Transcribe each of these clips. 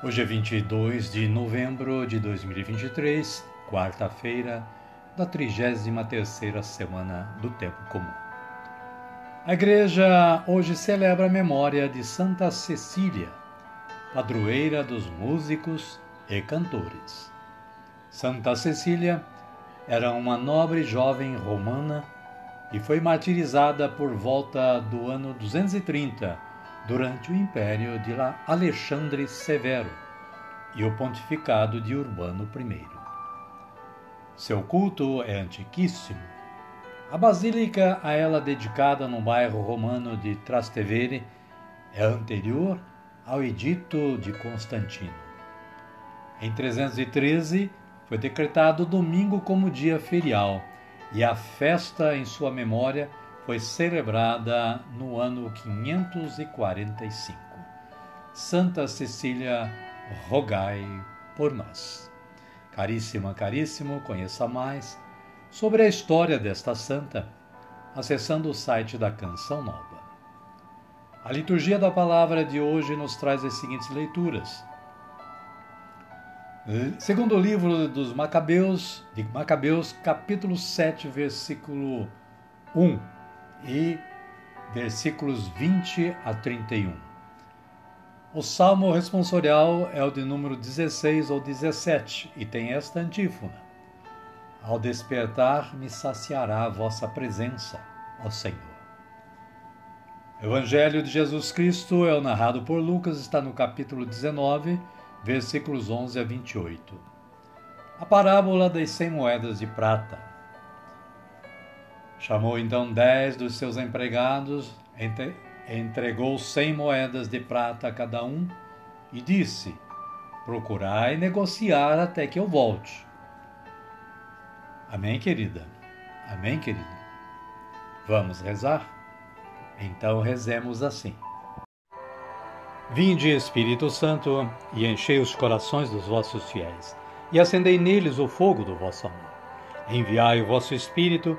Hoje é 22 de novembro de 2023, quarta-feira da 33ª semana do Tempo Comum. A igreja hoje celebra a memória de Santa Cecília, padroeira dos músicos e cantores. Santa Cecília era uma nobre jovem romana e foi martirizada por volta do ano 230 durante o império de Alexandre Severo e o pontificado de Urbano I. Seu culto é antiquíssimo. A basílica a ela dedicada no bairro romano de Trastevere é anterior ao Edito de Constantino. Em 313 foi decretado domingo como dia ferial e a festa em sua memória foi celebrada no ano 545. Santa Cecília, rogai por nós. Caríssima, caríssimo, conheça mais sobre a história desta santa acessando o site da Canção Nova. A liturgia da palavra de hoje nos traz as seguintes leituras. Segundo o livro dos Macabeus, de Macabeus, capítulo 7, versículo 1 e versículos 20 a 31. O salmo responsorial é o de número 16 ou 17 e tem esta antífona: Ao despertar me saciará a vossa presença, ó Senhor. O Evangelho de Jesus Cristo é o narrado por Lucas, está no capítulo 19, versículos 11 a 28. A parábola das cem moedas de prata. Chamou então dez dos seus empregados, entregou cem moedas de prata a cada um e disse: Procurai negociar até que eu volte. Amém, querida? Amém, querido? Vamos rezar? Então rezemos assim. Vinde, Espírito Santo, e enchei os corações dos vossos fiéis, e acendei neles o fogo do vosso amor. Enviai o vosso Espírito,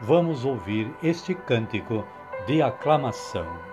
vamos ouvir este cântico de aclamação.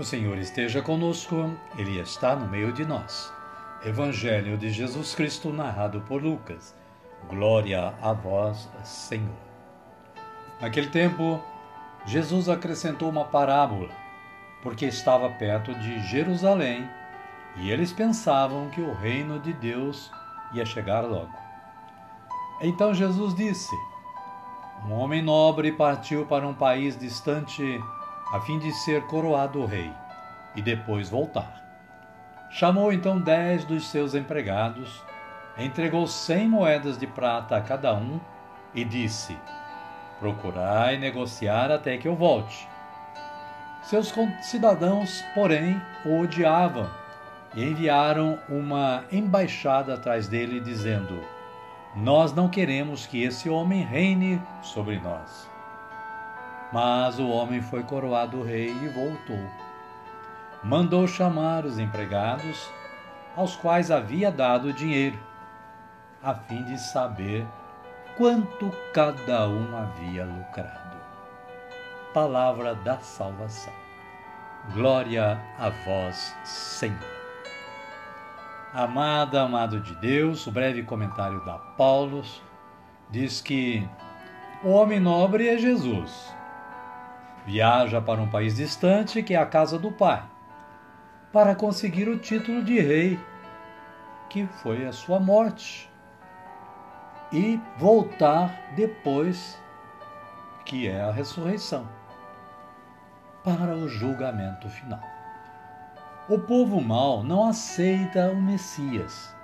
O Senhor esteja conosco, Ele está no meio de nós. Evangelho de Jesus Cristo, narrado por Lucas. Glória a vós, Senhor. Naquele tempo, Jesus acrescentou uma parábola, porque estava perto de Jerusalém e eles pensavam que o reino de Deus ia chegar logo. Então Jesus disse: Um homem nobre partiu para um país distante a fim de ser coroado rei e depois voltar. Chamou então dez dos seus empregados, entregou cem moedas de prata a cada um e disse: Procurai negociar até que eu volte. Seus cidadãos, porém, o odiavam e enviaram uma embaixada atrás dele, dizendo: Nós não queremos que esse homem reine sobre nós. Mas o homem foi coroado rei e voltou. Mandou chamar os empregados, aos quais havia dado dinheiro, a fim de saber quanto cada um havia lucrado. Palavra da salvação. Glória a vós, Senhor. Amada, amado de Deus, o breve comentário da Paulo diz que o homem nobre é Jesus. Viaja para um país distante, que é a casa do Pai, para conseguir o título de rei, que foi a sua morte e voltar depois, que é a ressurreição, para o julgamento final. O povo mau não aceita o Messias.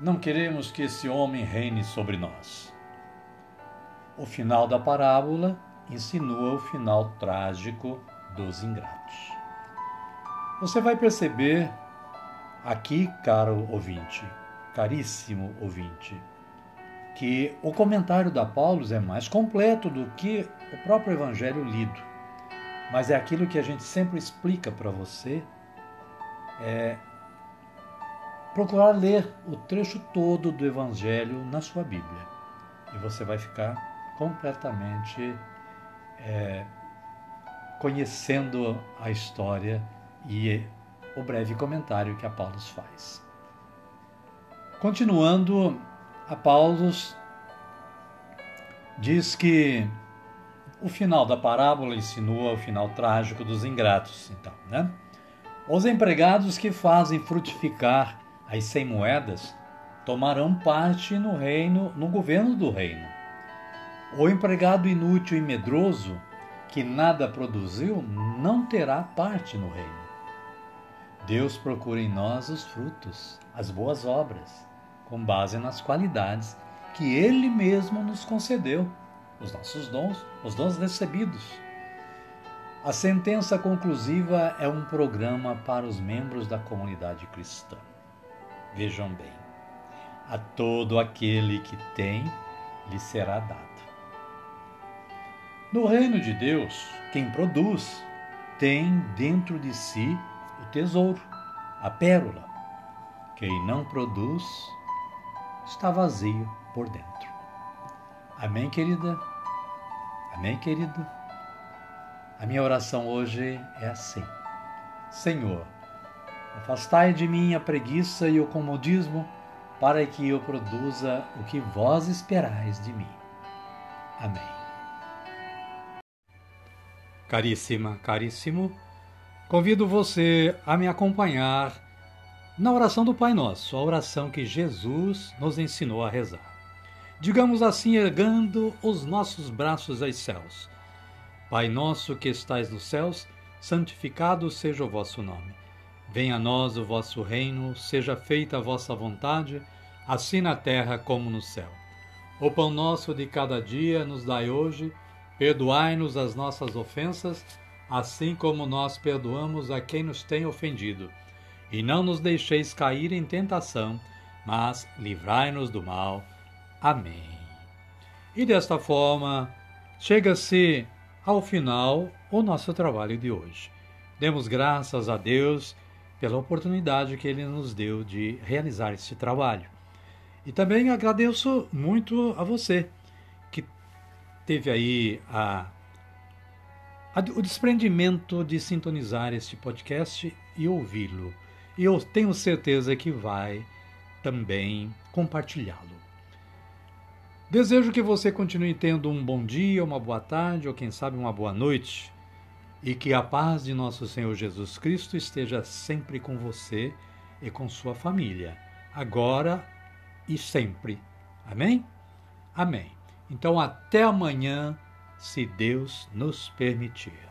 Não queremos que esse homem reine sobre nós. O final da parábola insinua o final trágico dos ingratos. Você vai perceber aqui, caro ouvinte, caríssimo ouvinte, que o comentário da Paulo é mais completo do que o próprio evangelho lido. Mas é aquilo que a gente sempre explica para você, é procurar ler o trecho todo do evangelho na sua Bíblia. E você vai ficar completamente é, conhecendo a história e o breve comentário que a faz. Continuando, a diz que o final da parábola insinua o final trágico dos ingratos, então, né? Os empregados que fazem frutificar as cem moedas tomarão parte no reino, no governo do reino. O empregado inútil e medroso que nada produziu não terá parte no reino. Deus procura em nós os frutos, as boas obras com base nas qualidades que Ele mesmo nos concedeu, os nossos dons, os dons recebidos. A sentença conclusiva é um programa para os membros da comunidade cristã. Vejam bem, a todo aquele que tem, lhe será dado. No reino de Deus, quem produz tem dentro de si o tesouro, a pérola. Quem não produz está vazio por dentro. Amém, querida? Amém, querido? A minha oração hoje é assim: Senhor, afastai de mim a preguiça e o comodismo, para que eu produza o que vós esperais de mim. Amém. Caríssima, caríssimo, convido você a me acompanhar na oração do Pai Nosso, a oração que Jesus nos ensinou a rezar. Digamos assim, ergando os nossos braços aos céus. Pai nosso que estais nos céus, santificado seja o vosso nome. Venha a nós o vosso reino, seja feita a vossa vontade, assim na terra como no céu. O pão nosso de cada dia nos dai hoje, perdoai-nos as nossas ofensas, assim como nós perdoamos a quem nos tem ofendido e não nos deixeis cair em tentação, mas livrai-nos do mal. Amém. E desta forma, chega-se ao final o nosso trabalho de hoje. Demos graças a Deus pela oportunidade que Ele nos deu de realizar esse trabalho. E também agradeço muito a você teve aí a, a, o desprendimento de sintonizar este podcast e ouvi-lo e eu tenho certeza que vai também compartilhá-lo. Desejo que você continue tendo um bom dia, uma boa tarde ou quem sabe uma boa noite e que a paz de nosso Senhor Jesus Cristo esteja sempre com você e com sua família, agora e sempre. Amém? Amém. Então, até amanhã, se Deus nos permitir.